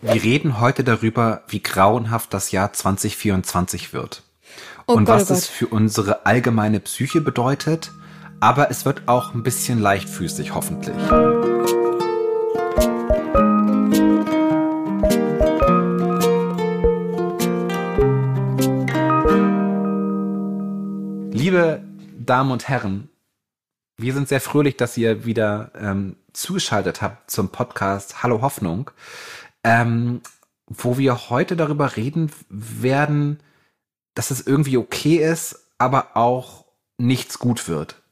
Wir reden heute darüber, wie grauenhaft das Jahr 2024 wird. Oh und Gott, was oh es für unsere allgemeine Psyche bedeutet. Aber es wird auch ein bisschen leichtfüßig, hoffentlich. Liebe Damen und Herren, wir sind sehr fröhlich, dass ihr wieder ähm, zugeschaltet habt zum Podcast Hallo Hoffnung, ähm, wo wir heute darüber reden werden, dass es irgendwie okay ist, aber auch nichts gut wird.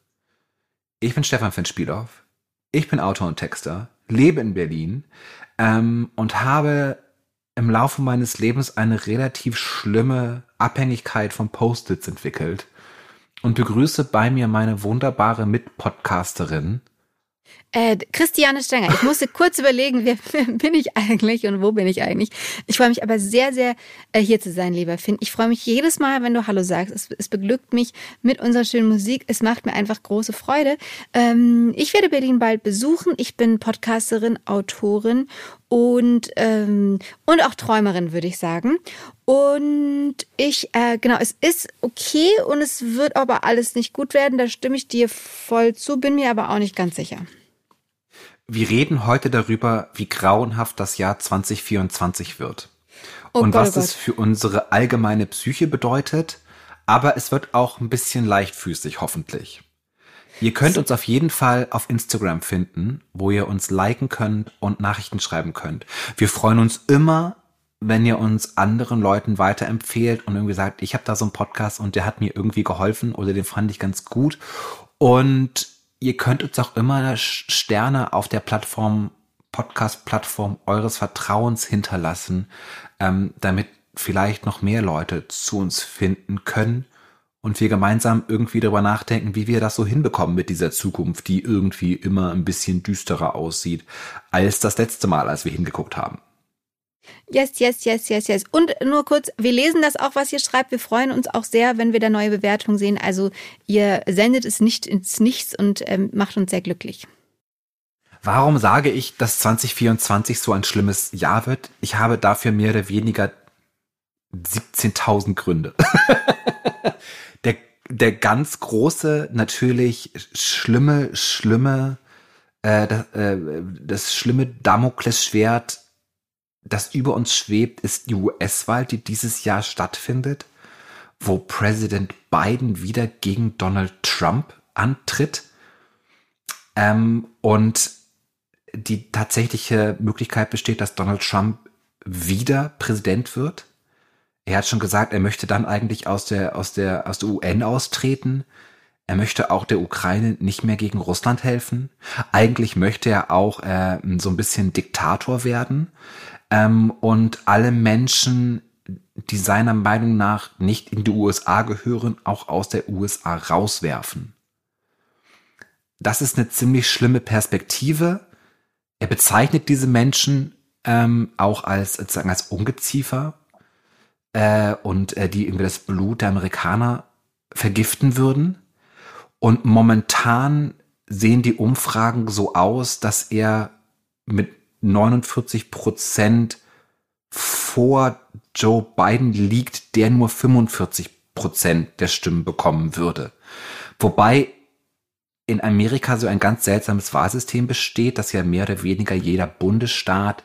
Ich bin Stefan Finn-Spielhoff, ich bin Autor und Texter, lebe in Berlin ähm, und habe im Laufe meines Lebens eine relativ schlimme Abhängigkeit von Post-its entwickelt und begrüße bei mir meine wunderbare Mitpodcasterin. Äh, Christiane Stenger, ich musste kurz überlegen, wer bin ich eigentlich und wo bin ich eigentlich. Ich freue mich aber sehr, sehr, äh, hier zu sein, lieber Finn. Ich freue mich jedes Mal, wenn du Hallo sagst. Es, es beglückt mich mit unserer schönen Musik. Es macht mir einfach große Freude. Ähm, ich werde Berlin bald besuchen. Ich bin Podcasterin, Autorin und, ähm, und auch Träumerin, würde ich sagen. Und ich, äh, genau, es ist okay und es wird aber alles nicht gut werden. Da stimme ich dir voll zu, bin mir aber auch nicht ganz sicher. Wir reden heute darüber, wie grauenhaft das Jahr 2024 wird. Oh und Gott, was oh es Gott. für unsere allgemeine Psyche bedeutet. Aber es wird auch ein bisschen leichtfüßig, hoffentlich. Ihr könnt uns auf jeden Fall auf Instagram finden, wo ihr uns liken könnt und Nachrichten schreiben könnt. Wir freuen uns immer, wenn ihr uns anderen Leuten weiterempfehlt und irgendwie sagt, ich habe da so einen Podcast und der hat mir irgendwie geholfen oder den fand ich ganz gut. Und ihr könnt uns auch immer Sterne auf der Plattform, Podcast-Plattform eures Vertrauens hinterlassen, ähm, damit vielleicht noch mehr Leute zu uns finden können und wir gemeinsam irgendwie darüber nachdenken, wie wir das so hinbekommen mit dieser Zukunft, die irgendwie immer ein bisschen düsterer aussieht als das letzte Mal, als wir hingeguckt haben. Yes, yes, yes, yes, yes. Und nur kurz, wir lesen das auch, was ihr schreibt. Wir freuen uns auch sehr, wenn wir da neue Bewertungen sehen. Also ihr sendet es nicht ins Nichts und ähm, macht uns sehr glücklich. Warum sage ich, dass 2024 so ein schlimmes Jahr wird? Ich habe dafür mehr oder weniger 17.000 Gründe. der, der ganz große, natürlich schlimme, schlimme, äh, das, äh, das schlimme Damoklesschwert, das über uns schwebt, ist die US-Wahl, die dieses Jahr stattfindet, wo Präsident Biden wieder gegen Donald Trump antritt. Ähm, und die tatsächliche Möglichkeit besteht, dass Donald Trump wieder Präsident wird. Er hat schon gesagt, er möchte dann eigentlich aus der, aus der, aus der UN austreten. Er möchte auch der Ukraine nicht mehr gegen Russland helfen. Eigentlich möchte er auch äh, so ein bisschen Diktator werden ähm, und alle Menschen, die seiner Meinung nach nicht in die USA gehören, auch aus der USA rauswerfen. Das ist eine ziemlich schlimme Perspektive. Er bezeichnet diese Menschen ähm, auch als sozusagen als Ungeziefer äh, und äh, die irgendwie das Blut der Amerikaner vergiften würden. Und momentan sehen die Umfragen so aus, dass er mit 49 Prozent vor Joe Biden liegt, der nur 45 Prozent der Stimmen bekommen würde. Wobei in Amerika so ein ganz seltsames Wahlsystem besteht, dass ja mehr oder weniger jeder Bundesstaat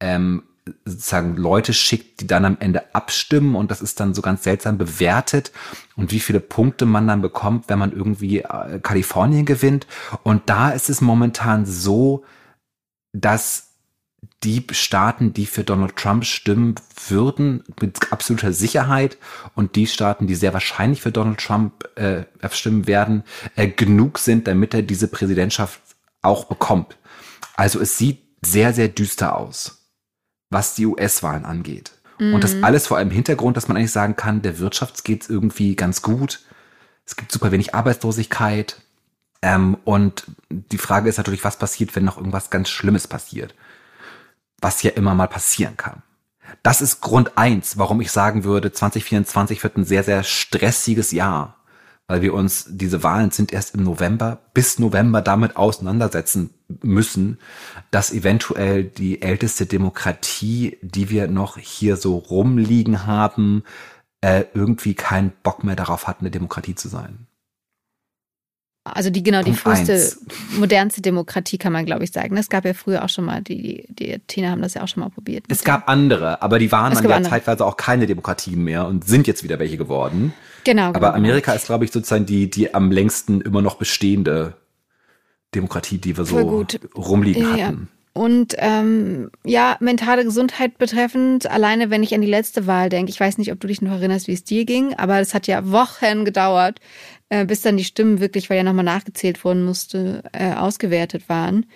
ähm, sozusagen Leute schickt, die dann am Ende abstimmen und das ist dann so ganz seltsam bewertet und wie viele Punkte man dann bekommt, wenn man irgendwie äh, Kalifornien gewinnt. Und da ist es momentan so, dass die Staaten, die für Donald Trump stimmen würden, mit absoluter Sicherheit und die Staaten, die sehr wahrscheinlich für Donald Trump äh, stimmen werden, äh, genug sind, damit er diese Präsidentschaft auch bekommt. Also es sieht sehr, sehr düster aus, was die US-Wahlen angeht. Und das alles vor allem Hintergrund, dass man eigentlich sagen kann, der Wirtschaft geht's irgendwie ganz gut. Es gibt super wenig Arbeitslosigkeit. Ähm, und die Frage ist natürlich, was passiert, wenn noch irgendwas ganz Schlimmes passiert was ja immer mal passieren kann. Das ist Grund eins, warum ich sagen würde, 2024 wird ein sehr, sehr stressiges Jahr, weil wir uns, diese Wahlen sind erst im November, bis November damit auseinandersetzen müssen, dass eventuell die älteste Demokratie, die wir noch hier so rumliegen haben, äh, irgendwie keinen Bock mehr darauf hat, eine Demokratie zu sein. Also die genau Punkt die früheste, eins. modernste Demokratie kann man, glaube ich, sagen. Es gab ja früher auch schon mal, die, die, Tina haben das ja auch schon mal probiert. Es gab andere, aber die waren es dann ja andere. zeitweise auch keine Demokratien mehr und sind jetzt wieder welche geworden. Genau. Aber genau. Amerika ist, glaube ich, sozusagen die, die am längsten immer noch bestehende Demokratie, die wir so rumliegen ja. hatten. Und ähm, ja, mentale Gesundheit betreffend, alleine wenn ich an die letzte Wahl denke, ich weiß nicht, ob du dich noch erinnerst, wie es dir ging, aber es hat ja Wochen gedauert, äh, bis dann die Stimmen wirklich, weil ja nochmal nachgezählt worden musste, äh, ausgewertet waren.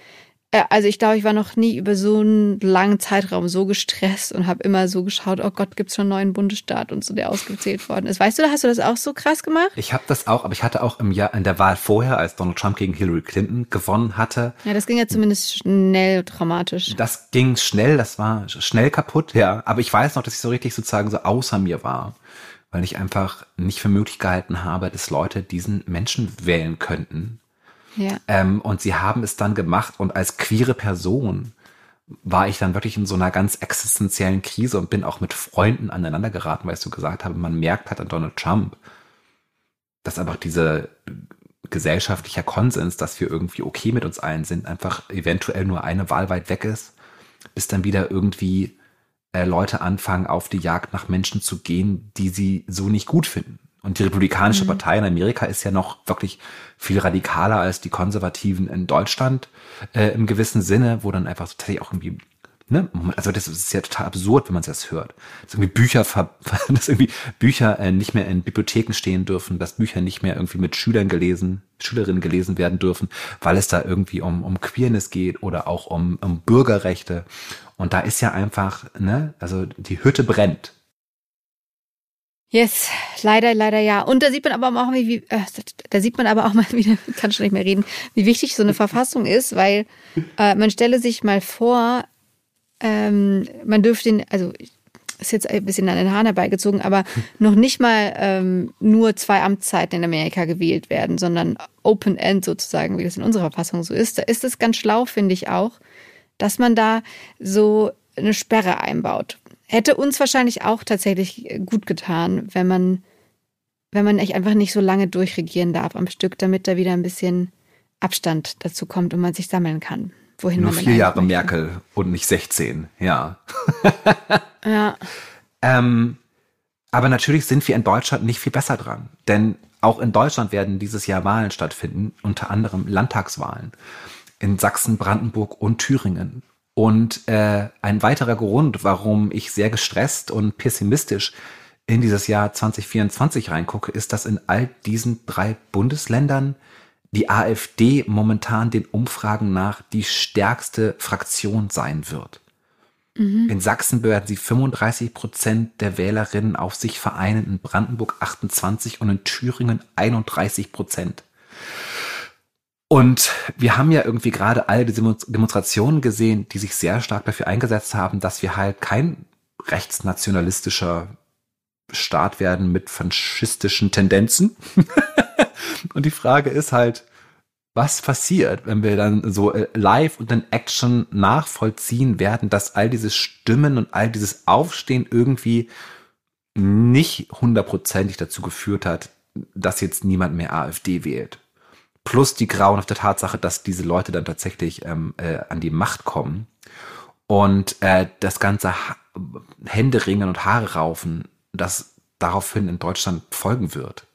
Äh, also ich glaube, ich war noch nie über so einen langen Zeitraum so gestresst und habe immer so geschaut, oh Gott, gibt's schon einen neuen Bundesstaat und so, der ausgezählt worden ist. Weißt du, hast du das auch so krass gemacht? Ich habe das auch, aber ich hatte auch im Jahr in der Wahl vorher, als Donald Trump gegen Hillary Clinton gewonnen hatte. Ja, das ging ja zumindest schnell dramatisch. Das ging schnell, das war schnell kaputt, ja. Aber ich weiß noch, dass ich so richtig sozusagen so außer mir war weil ich einfach nicht für möglich gehalten habe, dass Leute diesen Menschen wählen könnten. Ja. Ähm, und sie haben es dann gemacht und als queere Person war ich dann wirklich in so einer ganz existenziellen Krise und bin auch mit Freunden aneinander geraten, weil ich so gesagt habe, man merkt halt an Donald Trump, dass einfach diese gesellschaftlicher Konsens, dass wir irgendwie okay mit uns allen sind, einfach eventuell nur eine Wahl weit weg ist, bis dann wieder irgendwie äh, Leute anfangen, auf die Jagd nach Menschen zu gehen, die sie so nicht gut finden. Und die Republikanische mhm. Partei in Amerika ist ja noch wirklich viel radikaler als die Konservativen in Deutschland äh, im gewissen Sinne, wo dann einfach so tatsächlich auch irgendwie Ne? Also das ist ja total absurd, wenn man das hört. Dass irgendwie Bücher, dass irgendwie Bücher äh, nicht mehr in Bibliotheken stehen dürfen, dass Bücher nicht mehr irgendwie mit Schülern gelesen, Schülerinnen gelesen werden dürfen, weil es da irgendwie um, um Queerness geht oder auch um, um Bürgerrechte. Und da ist ja einfach, ne, also die Hütte brennt. Yes, leider, leider ja. Und da sieht man aber auch, wie, wie äh, da sieht man aber auch mal wieder, kann schon nicht mehr reden, wie wichtig so eine Verfassung ist, weil äh, man stelle sich mal vor, ähm, man dürfte ihn, also ist jetzt ein bisschen an den Haaren herbeigezogen, aber noch nicht mal ähm, nur zwei Amtszeiten in Amerika gewählt werden, sondern Open End sozusagen, wie das in unserer Verfassung so ist. Da ist es ganz schlau, finde ich auch, dass man da so eine Sperre einbaut. Hätte uns wahrscheinlich auch tatsächlich gut getan, wenn man, wenn man echt einfach nicht so lange durchregieren darf am Stück, damit da wieder ein bisschen Abstand dazu kommt und man sich sammeln kann. Wohin Nur man vier Jahre möchte. Merkel und nicht 16, ja. ja. ähm, aber natürlich sind wir in Deutschland nicht viel besser dran. Denn auch in Deutschland werden dieses Jahr Wahlen stattfinden, unter anderem Landtagswahlen in Sachsen, Brandenburg und Thüringen. Und äh, ein weiterer Grund, warum ich sehr gestresst und pessimistisch in dieses Jahr 2024 reingucke, ist, dass in all diesen drei Bundesländern die AfD momentan den Umfragen nach die stärkste Fraktion sein wird. Mhm. In Sachsen werden sie 35 Prozent der Wählerinnen auf sich vereinen, in Brandenburg 28 und in Thüringen 31 Prozent. Und wir haben ja irgendwie gerade alle diese Demonstrationen gesehen, die sich sehr stark dafür eingesetzt haben, dass wir halt kein rechtsnationalistischer Staat werden mit faschistischen Tendenzen. und die Frage ist halt, was passiert, wenn wir dann so äh, live und in Action nachvollziehen werden, dass all diese Stimmen und all dieses Aufstehen irgendwie nicht hundertprozentig dazu geführt hat, dass jetzt niemand mehr AfD wählt plus die grauenhafte Tatsache, dass diese Leute dann tatsächlich ähm, äh, an die Macht kommen und äh, das ganze ha Händeringen und Haare raufen, das daraufhin in Deutschland folgen wird.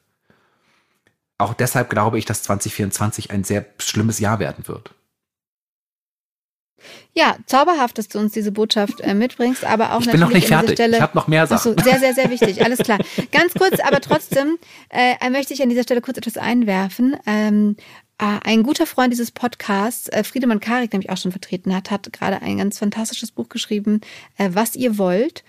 Auch deshalb glaube ich, dass 2024 ein sehr schlimmes Jahr werden wird. Ja, zauberhaft, dass du uns diese Botschaft äh, mitbringst, aber auch ich bin noch nicht fertig. Stelle, ich habe noch mehr Sachen. Achso, sehr, sehr, sehr wichtig. Alles klar. Ganz kurz, aber trotzdem äh, möchte ich an dieser Stelle kurz etwas einwerfen. Ähm, äh, ein guter Freund dieses Podcasts, äh, Friedemann Karik, der mich auch schon vertreten hat, hat gerade ein ganz fantastisches Buch geschrieben, äh, Was ihr wollt.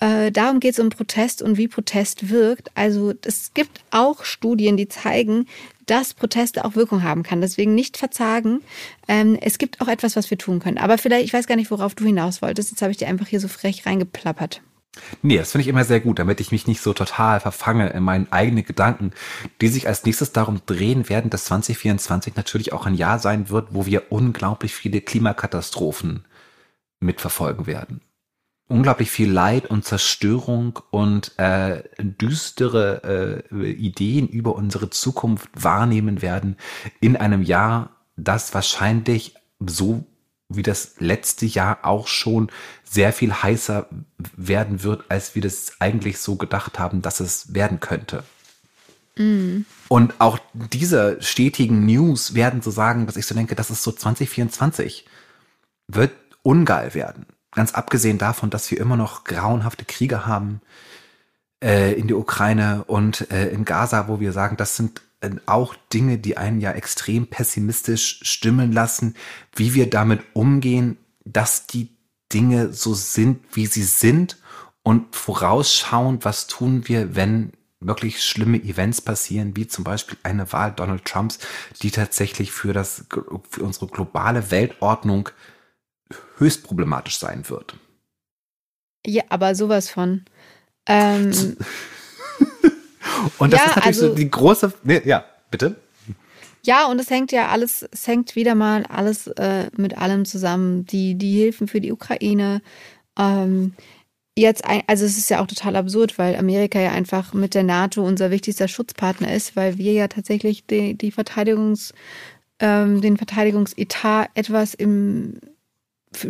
Äh, darum geht es um Protest und wie Protest wirkt. Also es gibt auch Studien, die zeigen, dass Proteste auch Wirkung haben kann. Deswegen nicht verzagen. Ähm, es gibt auch etwas, was wir tun können. Aber vielleicht, ich weiß gar nicht, worauf du hinaus wolltest. Jetzt habe ich dir einfach hier so frech reingeplappert. Nee, das finde ich immer sehr gut, damit ich mich nicht so total verfange in meinen eigenen Gedanken, die sich als nächstes darum drehen werden, dass 2024 natürlich auch ein Jahr sein wird, wo wir unglaublich viele Klimakatastrophen mitverfolgen werden. Unglaublich viel Leid und Zerstörung und äh, düstere äh, Ideen über unsere Zukunft wahrnehmen werden in einem Jahr, das wahrscheinlich so wie das letzte Jahr auch schon sehr viel heißer werden wird, als wir das eigentlich so gedacht haben, dass es werden könnte. Mm. Und auch diese stetigen News werden so sagen, dass ich so denke, dass es so 2024 wird ungeil werden. Ganz abgesehen davon, dass wir immer noch grauenhafte Kriege haben äh, in der Ukraine und äh, in Gaza, wo wir sagen, das sind äh, auch Dinge, die einen ja extrem pessimistisch stimmen lassen, wie wir damit umgehen, dass die Dinge so sind, wie sie sind und vorausschauend, was tun wir, wenn wirklich schlimme Events passieren, wie zum Beispiel eine Wahl Donald Trumps, die tatsächlich für das, für unsere globale Weltordnung höchst problematisch sein wird. Ja, aber sowas von. Ähm, Und das ja, ist natürlich also, so die große, nee, ja, bitte. Ja, und es hängt ja alles, es hängt wieder mal alles äh, mit allem zusammen. Die, die Hilfen für die Ukraine. Ähm, jetzt, ein, also es ist ja auch total absurd, weil Amerika ja einfach mit der NATO unser wichtigster Schutzpartner ist, weil wir ja tatsächlich die, die Verteidigungs, ähm, den Verteidigungsetat etwas im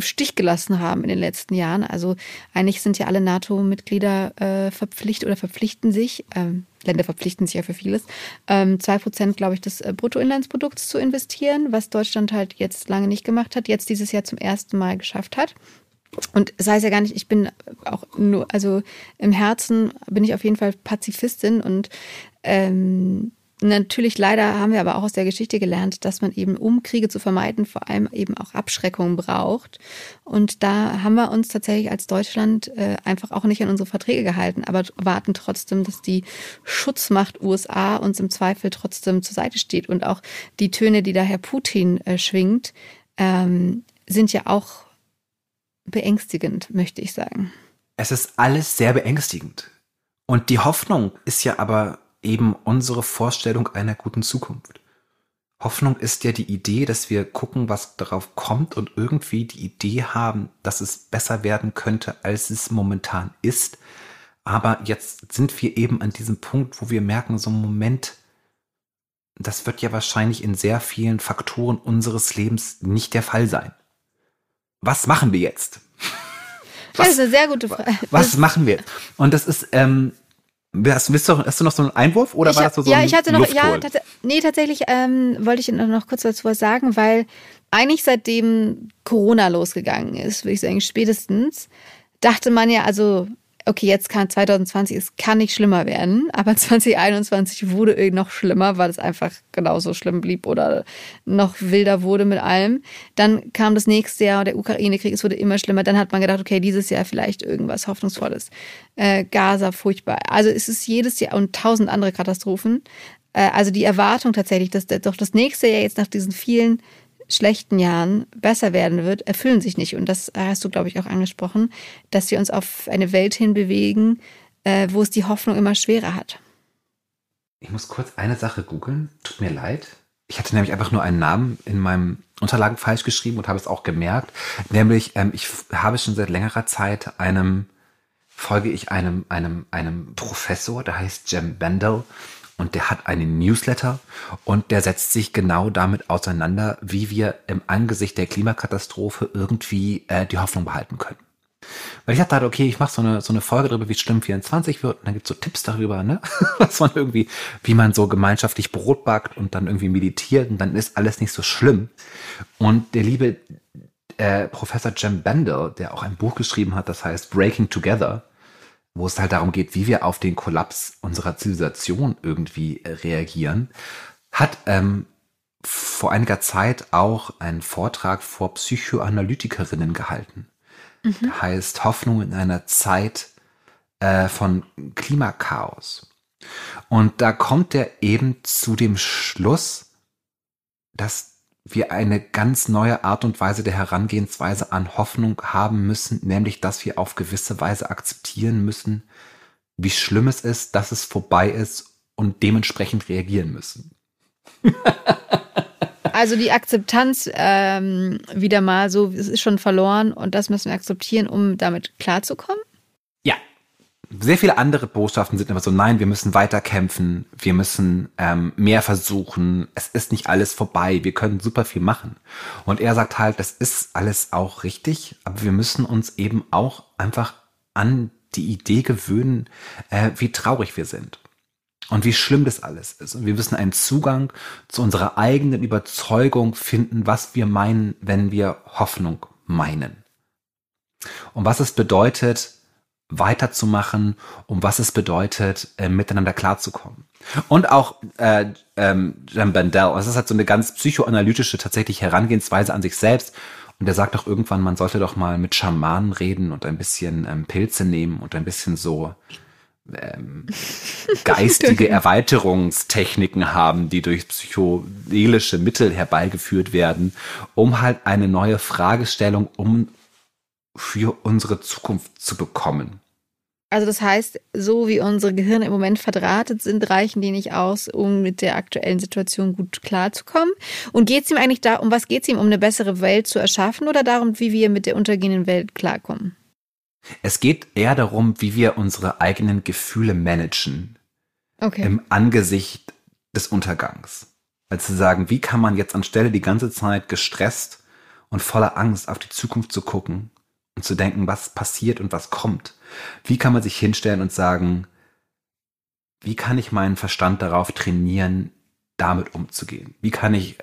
Stich gelassen haben in den letzten Jahren. Also eigentlich sind ja alle NATO-Mitglieder äh, verpflichtet oder verpflichten sich, ähm, Länder verpflichten sich ja für vieles, ähm, zwei Prozent, glaube ich, des äh, Bruttoinlandsprodukts zu investieren, was Deutschland halt jetzt lange nicht gemacht hat, jetzt dieses Jahr zum ersten Mal geschafft hat. Und das heißt ja gar nicht, ich bin auch nur, also im Herzen bin ich auf jeden Fall Pazifistin und ähm, Natürlich, leider haben wir aber auch aus der Geschichte gelernt, dass man eben, um Kriege zu vermeiden, vor allem eben auch Abschreckung braucht. Und da haben wir uns tatsächlich als Deutschland äh, einfach auch nicht an unsere Verträge gehalten, aber warten trotzdem, dass die Schutzmacht USA uns im Zweifel trotzdem zur Seite steht. Und auch die Töne, die da Herr Putin äh, schwingt, ähm, sind ja auch beängstigend, möchte ich sagen. Es ist alles sehr beängstigend. Und die Hoffnung ist ja aber eben unsere Vorstellung einer guten Zukunft. Hoffnung ist ja die Idee, dass wir gucken, was darauf kommt und irgendwie die Idee haben, dass es besser werden könnte, als es momentan ist. Aber jetzt sind wir eben an diesem Punkt, wo wir merken, so ein Moment, das wird ja wahrscheinlich in sehr vielen Faktoren unseres Lebens nicht der Fall sein. Was machen wir jetzt? Was, das ist eine sehr gute Frage. Was machen wir? Und das ist, ähm, Hast, hast, du, hast du noch so einen Einwurf oder ich, war das so, so Ja, ich hatte noch, ja, tats nee, tatsächlich ähm, wollte ich noch kurz dazu was sagen, weil eigentlich seitdem Corona losgegangen ist, würde ich sagen, spätestens, dachte man ja, also okay, jetzt kann 2020, es kann nicht schlimmer werden, aber 2021 wurde noch schlimmer, weil es einfach genauso schlimm blieb oder noch wilder wurde mit allem. Dann kam das nächste Jahr, der Ukraine-Krieg, es wurde immer schlimmer. Dann hat man gedacht, okay, dieses Jahr vielleicht irgendwas Hoffnungsvolles. Äh, Gaza, furchtbar. Also es ist jedes Jahr und tausend andere Katastrophen. Äh, also die Erwartung tatsächlich, dass doch das nächste Jahr jetzt nach diesen vielen schlechten Jahren besser werden wird, erfüllen sich nicht. Und das hast du, glaube ich, auch angesprochen, dass wir uns auf eine Welt hinbewegen, äh, wo es die Hoffnung immer schwerer hat. Ich muss kurz eine Sache googeln. Tut mir leid. Ich hatte nämlich einfach nur einen Namen in meinem Unterlagen falsch geschrieben und habe es auch gemerkt. Nämlich, ähm, ich habe schon seit längerer Zeit einem, folge ich einem, einem, einem Professor, der heißt Jem Bendel und der hat einen Newsletter und der setzt sich genau damit auseinander, wie wir im Angesicht der Klimakatastrophe irgendwie äh, die Hoffnung behalten können. Weil ich dachte, okay, ich mache so eine, so eine Folge darüber, wie schlimm 24 wird und dann gibt's so Tipps darüber, ne? Was man irgendwie, wie man so gemeinschaftlich Brot backt und dann irgendwie meditiert und dann ist alles nicht so schlimm. Und der liebe äh, Professor Jem Bendel, der auch ein Buch geschrieben hat, das heißt Breaking Together, wo es halt darum geht, wie wir auf den Kollaps unserer Zivilisation irgendwie äh, reagieren, hat ähm, vor einiger Zeit auch einen Vortrag vor Psychoanalytikerinnen gehalten. Mhm. Der heißt Hoffnung in einer Zeit äh, von Klimakaos. Und da kommt er eben zu dem Schluss, dass wir eine ganz neue Art und Weise der Herangehensweise an Hoffnung haben müssen, nämlich dass wir auf gewisse Weise akzeptieren müssen, wie schlimm es ist, dass es vorbei ist und dementsprechend reagieren müssen. also die Akzeptanz ähm, wieder mal so, es ist schon verloren und das müssen wir akzeptieren, um damit klarzukommen? Sehr viele andere Botschaften sind immer so, nein, wir müssen weiter kämpfen, wir müssen ähm, mehr versuchen, es ist nicht alles vorbei, wir können super viel machen. Und er sagt halt, das ist alles auch richtig, aber wir müssen uns eben auch einfach an die Idee gewöhnen, äh, wie traurig wir sind und wie schlimm das alles ist. Und wir müssen einen Zugang zu unserer eigenen Überzeugung finden, was wir meinen, wenn wir Hoffnung meinen. Und was es bedeutet, weiterzumachen, um was es bedeutet, äh, miteinander klarzukommen. Und auch äh, ähm, Jan Bandel, es ist halt so eine ganz psychoanalytische tatsächlich Herangehensweise an sich selbst. Und er sagt auch irgendwann, man sollte doch mal mit Schamanen reden und ein bisschen ähm, Pilze nehmen und ein bisschen so ähm, geistige Erweiterungstechniken haben, die durch psychedelische Mittel herbeigeführt werden, um halt eine neue Fragestellung um für unsere Zukunft zu bekommen. Also das heißt, so wie unsere Gehirne im Moment verdrahtet sind, reichen die nicht aus, um mit der aktuellen Situation gut klarzukommen. Und geht es ihm eigentlich da, um was geht es ihm, um eine bessere Welt zu erschaffen oder darum, wie wir mit der untergehenden Welt klarkommen? Es geht eher darum, wie wir unsere eigenen Gefühle managen. Okay. Im Angesicht des Untergangs. Also zu sagen, wie kann man jetzt anstelle die ganze Zeit gestresst und voller Angst auf die Zukunft zu gucken und zu denken, was passiert und was kommt. Wie kann man sich hinstellen und sagen, wie kann ich meinen Verstand darauf trainieren, damit umzugehen? Wie kann ich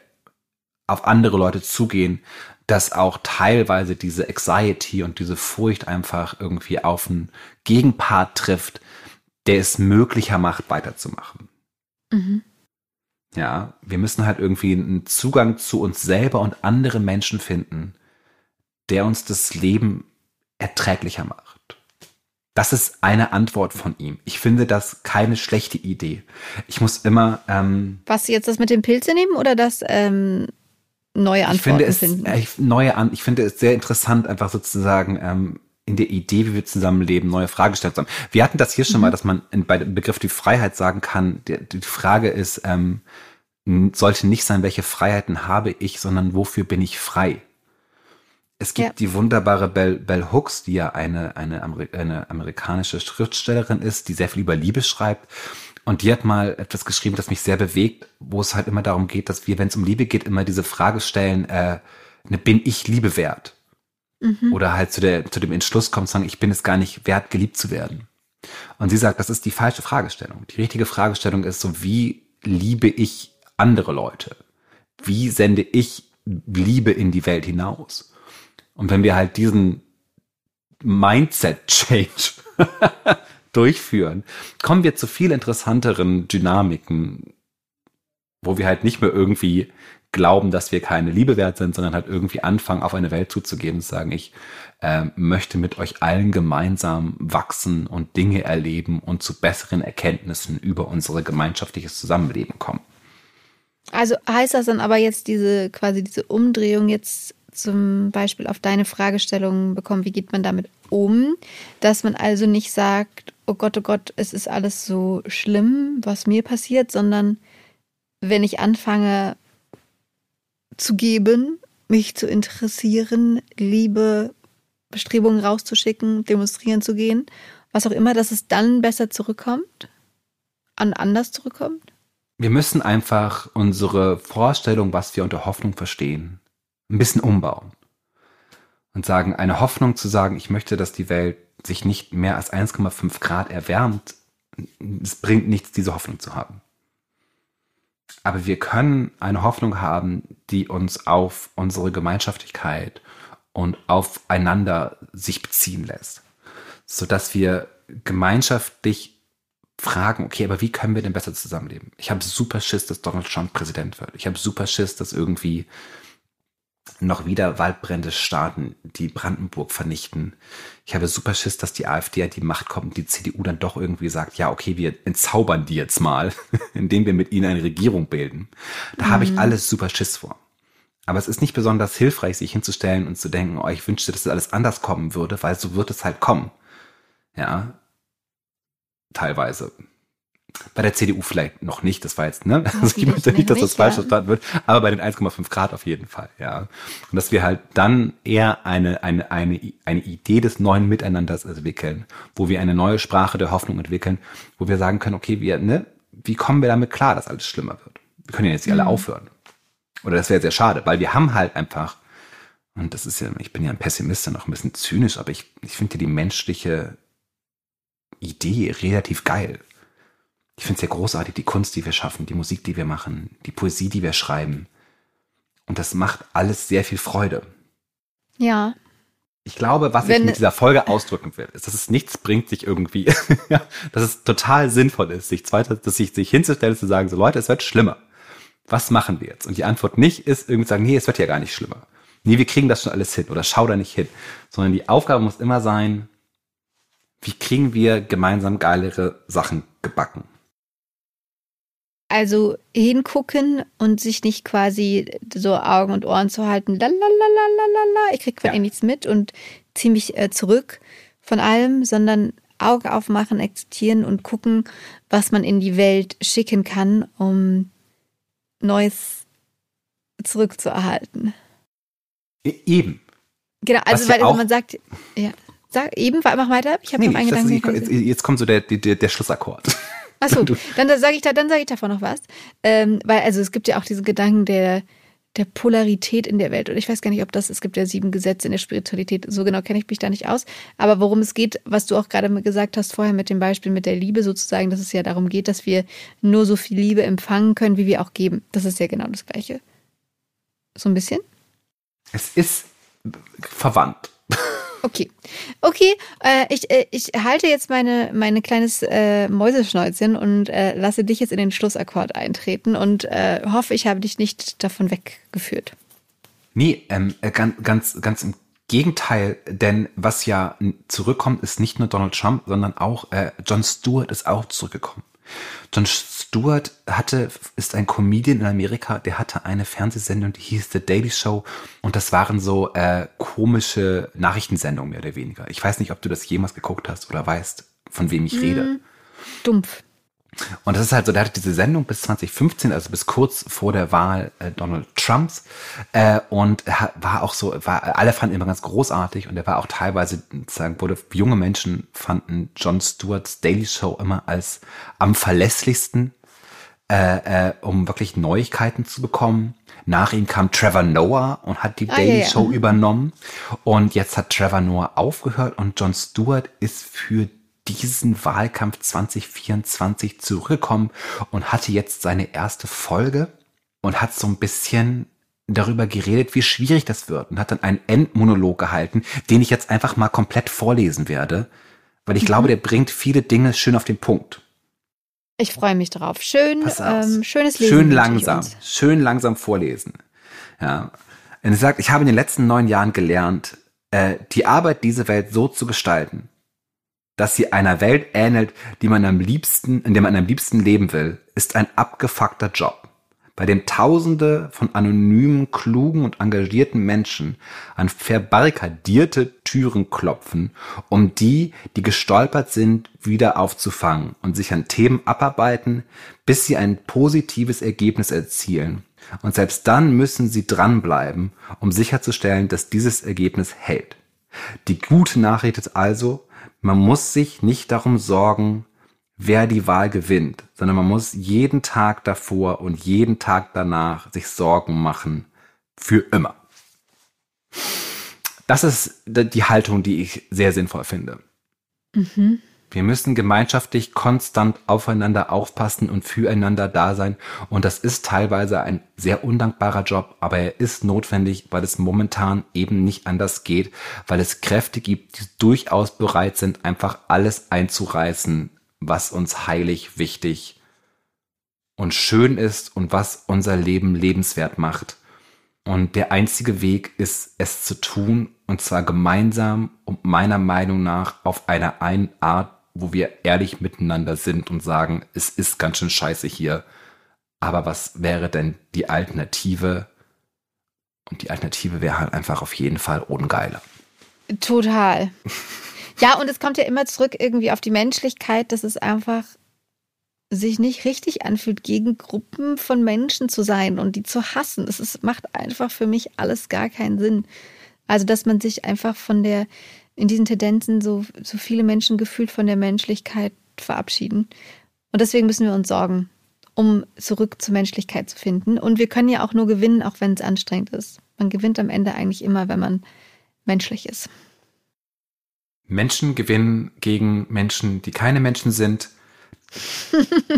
auf andere Leute zugehen, dass auch teilweise diese Anxiety und diese Furcht einfach irgendwie auf einen Gegenpart trifft, der es möglicher macht, weiterzumachen. Mhm. Ja, wir müssen halt irgendwie einen Zugang zu uns selber und andere Menschen finden, der uns das Leben erträglicher macht. Das ist eine Antwort von ihm. Ich finde das keine schlechte Idee. Ich muss immer. Ähm, Was jetzt das mit dem Pilze nehmen oder das ähm, neue Antworten ich finde es, finden. Ich, neue an, ich finde es sehr interessant, einfach sozusagen ähm, in der Idee, wie wir zusammenleben, neue Fragestellungen haben. Wir hatten das hier schon mhm. mal, dass man in, bei dem Begriff die Freiheit sagen kann, die, die Frage ist, ähm, sollte nicht sein, welche Freiheiten habe ich, sondern wofür bin ich frei? Es gibt ja. die wunderbare Bell, Bell Hooks, die ja eine, eine, Ameri eine amerikanische Schriftstellerin ist, die sehr viel über Liebe schreibt. Und die hat mal etwas geschrieben, das mich sehr bewegt, wo es halt immer darum geht, dass wir, wenn es um Liebe geht, immer diese Frage stellen, äh, ne, bin ich Liebe wert? Mhm. Oder halt zu, der, zu dem Entschluss kommt, sagen, ich bin es gar nicht wert, geliebt zu werden. Und sie sagt, das ist die falsche Fragestellung. Die richtige Fragestellung ist so, wie liebe ich andere Leute? Wie sende ich Liebe in die Welt hinaus? Und wenn wir halt diesen Mindset-Change durchführen, kommen wir zu viel interessanteren Dynamiken, wo wir halt nicht mehr irgendwie glauben, dass wir keine Liebe wert sind, sondern halt irgendwie anfangen, auf eine Welt zuzugehen und sagen, ich äh, möchte mit euch allen gemeinsam wachsen und Dinge erleben und zu besseren Erkenntnissen über unser gemeinschaftliches Zusammenleben kommen. Also heißt das dann aber jetzt diese quasi diese Umdrehung jetzt zum Beispiel auf deine Fragestellung bekommen, wie geht man damit um, dass man also nicht sagt, oh Gott, oh Gott, es ist alles so schlimm, was mir passiert, sondern wenn ich anfange zu geben, mich zu interessieren, Liebe, Bestrebungen rauszuschicken, demonstrieren zu gehen, was auch immer, dass es dann besser zurückkommt, an anders zurückkommt? Wir müssen einfach unsere Vorstellung, was wir unter Hoffnung verstehen, ein bisschen umbauen. Und sagen, eine Hoffnung zu sagen, ich möchte, dass die Welt sich nicht mehr als 1,5 Grad erwärmt, es bringt nichts, diese Hoffnung zu haben. Aber wir können eine Hoffnung haben, die uns auf unsere Gemeinschaftlichkeit und aufeinander sich beziehen lässt. Sodass wir gemeinschaftlich fragen, okay, aber wie können wir denn besser zusammenleben? Ich habe super Schiss, dass Donald Trump Präsident wird. Ich habe super Schiss, dass irgendwie noch wieder Waldbrände starten, die Brandenburg vernichten. Ich habe super Schiss, dass die AfD an die Macht kommt und die CDU dann doch irgendwie sagt, ja, okay, wir entzaubern die jetzt mal, indem wir mit ihnen eine Regierung bilden. Da mhm. habe ich mhm. alles super Schiss vor. Aber es ist nicht besonders hilfreich, sich hinzustellen und zu denken, oh, ich wünschte, dass das alles anders kommen würde, weil so wird es halt kommen. Ja. Teilweise. Bei der CDU vielleicht noch nicht, das war jetzt, ne? Also ich möchte nicht, dass das falsch verstanden wird, aber bei den 1,5 Grad auf jeden Fall, ja. Und dass wir halt dann eher eine, eine, eine, eine Idee des neuen Miteinanders entwickeln, wo wir eine neue Sprache der Hoffnung entwickeln, wo wir sagen können, okay, wir, ne, wie kommen wir damit klar, dass alles schlimmer wird? Wir können ja jetzt nicht alle mhm. aufhören. Oder das wäre sehr schade, weil wir haben halt einfach, und das ist ja, ich bin ja ein Pessimist, noch ein bisschen zynisch, aber ich, ich finde ja die menschliche Idee relativ geil. Ich finde es ja großartig, die Kunst, die wir schaffen, die Musik, die wir machen, die Poesie, die wir schreiben. Und das macht alles sehr viel Freude. Ja. Ich glaube, was Wenn, ich mit dieser Folge ausdrücken will, ist, dass es nichts bringt, sich irgendwie, dass es total sinnvoll ist, sich zweiter, dass sich, sich hinzustellen, zu sagen, so Leute, es wird schlimmer. Was machen wir jetzt? Und die Antwort nicht ist irgendwie zu sagen, nee, es wird ja gar nicht schlimmer. Nee, wir kriegen das schon alles hin oder schau da nicht hin. Sondern die Aufgabe muss immer sein, wie kriegen wir gemeinsam geilere Sachen gebacken? Also hingucken und sich nicht quasi so Augen und Ohren zu halten, lalalala, ich krieg von ja. ihr nichts mit und ziehe mich äh, zurück von allem, sondern Augen aufmachen, akzeptieren und gucken, was man in die Welt schicken kann, um Neues zurückzuerhalten. E, eben. Genau, also weil ja man sagt, ja, sag eben, mach weiter. Ich habe nee, noch einen Gedanken. Jetzt, jetzt kommt so der, der, der Schlussakkord. Achso, dann sage ich, da, dann sag ich davon noch was. Ähm, weil, also es gibt ja auch diesen Gedanken der, der Polarität in der Welt. Und ich weiß gar nicht, ob das, es gibt ja sieben Gesetze in der Spiritualität, so genau kenne ich mich da nicht aus. Aber worum es geht, was du auch gerade gesagt hast vorher mit dem Beispiel mit der Liebe sozusagen, dass es ja darum geht, dass wir nur so viel Liebe empfangen können, wie wir auch geben. Das ist ja genau das Gleiche. So ein bisschen? Es ist verwandt. Okay. Okay, äh, ich, äh, ich halte jetzt meine, meine kleines äh, Mäuseschnäuzchen und äh, lasse dich jetzt in den Schlussakkord eintreten und äh, hoffe, ich habe dich nicht davon weggeführt. Nee, ähm, äh, ganz, ganz, ganz im Gegenteil, denn was ja zurückkommt, ist nicht nur Donald Trump, sondern auch äh, Jon Stewart ist auch zurückgekommen. Jon Stewart hatte, ist ein Comedian in Amerika, der hatte eine Fernsehsendung, die hieß The Daily Show und das waren so äh, komische Nachrichtensendungen mehr oder weniger. Ich weiß nicht, ob du das jemals geguckt hast oder weißt, von wem ich rede. Hm, dumpf. Und das ist halt so, der hatte diese Sendung bis 2015, also bis kurz vor der Wahl äh, Donald Trumps. Äh, und er war auch so, war, alle fanden ihn immer ganz großartig und er war auch teilweise, sagen wurde, junge Menschen fanden Jon Stewarts Daily Show immer als am verlässlichsten, äh, äh, um wirklich Neuigkeiten zu bekommen. Nach ihm kam Trevor Noah und hat die ah, Daily ja, ja. Show übernommen. Und jetzt hat Trevor Noah aufgehört und Jon Stewart ist für diesen Wahlkampf 2024 zurückgekommen und hatte jetzt seine erste Folge und hat so ein bisschen darüber geredet, wie schwierig das wird und hat dann einen Endmonolog gehalten, den ich jetzt einfach mal komplett vorlesen werde, weil ich mhm. glaube, der bringt viele Dinge schön auf den Punkt. Ich freue mich drauf. Schön, ähm, schönes Lesen. Schön langsam, schön langsam vorlesen. Ja. Und er sagt, ich habe in den letzten neun Jahren gelernt, äh, die Arbeit, diese Welt so zu gestalten, dass sie einer Welt ähnelt, die man am liebsten, in der man am liebsten leben will, ist ein abgefuckter Job, bei dem Tausende von anonymen, klugen und engagierten Menschen an verbarrikadierte Türen klopfen, um die, die gestolpert sind, wieder aufzufangen und sich an Themen abarbeiten, bis sie ein positives Ergebnis erzielen. Und selbst dann müssen sie dranbleiben, um sicherzustellen, dass dieses Ergebnis hält. Die gute Nachricht ist also, man muss sich nicht darum sorgen, wer die Wahl gewinnt, sondern man muss jeden Tag davor und jeden Tag danach sich Sorgen machen für immer. Das ist die Haltung, die ich sehr sinnvoll finde. Mhm. Wir müssen gemeinschaftlich konstant aufeinander aufpassen und füreinander da sein. Und das ist teilweise ein sehr undankbarer Job, aber er ist notwendig, weil es momentan eben nicht anders geht, weil es Kräfte gibt, die durchaus bereit sind, einfach alles einzureißen, was uns heilig, wichtig und schön ist und was unser Leben lebenswert macht. Und der einzige Weg ist, es zu tun, und zwar gemeinsam und meiner Meinung nach auf eine Art wo wir ehrlich miteinander sind und sagen, es ist ganz schön scheiße hier. Aber was wäre denn die Alternative? Und die Alternative wäre halt einfach auf jeden Fall ungeiler. Total. Ja, und es kommt ja immer zurück irgendwie auf die Menschlichkeit, dass es einfach sich nicht richtig anfühlt, gegen Gruppen von Menschen zu sein und die zu hassen. Ist, macht einfach für mich alles gar keinen Sinn. Also, dass man sich einfach von der, in diesen Tendenzen so, so viele Menschen gefühlt von der Menschlichkeit verabschieden. Und deswegen müssen wir uns sorgen, um zurück zur Menschlichkeit zu finden. Und wir können ja auch nur gewinnen, auch wenn es anstrengend ist. Man gewinnt am Ende eigentlich immer, wenn man menschlich ist. Menschen gewinnen gegen Menschen, die keine Menschen sind.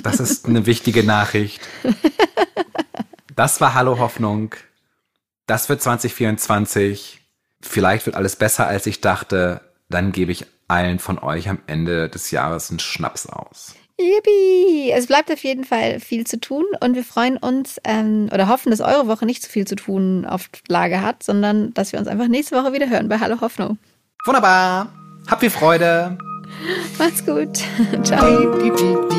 Das ist eine wichtige Nachricht. Das war Hallo Hoffnung. Das wird 2024. Vielleicht wird alles besser, als ich dachte. Dann gebe ich allen von euch am Ende des Jahres einen Schnaps aus. Yippie! Es bleibt auf jeden Fall viel zu tun und wir freuen uns ähm, oder hoffen, dass eure Woche nicht zu viel zu tun auf Lage hat, sondern dass wir uns einfach nächste Woche wieder hören bei Hallo Hoffnung. Wunderbar! Habt viel Freude! Macht's gut! Ciao! Diep, diep, diep,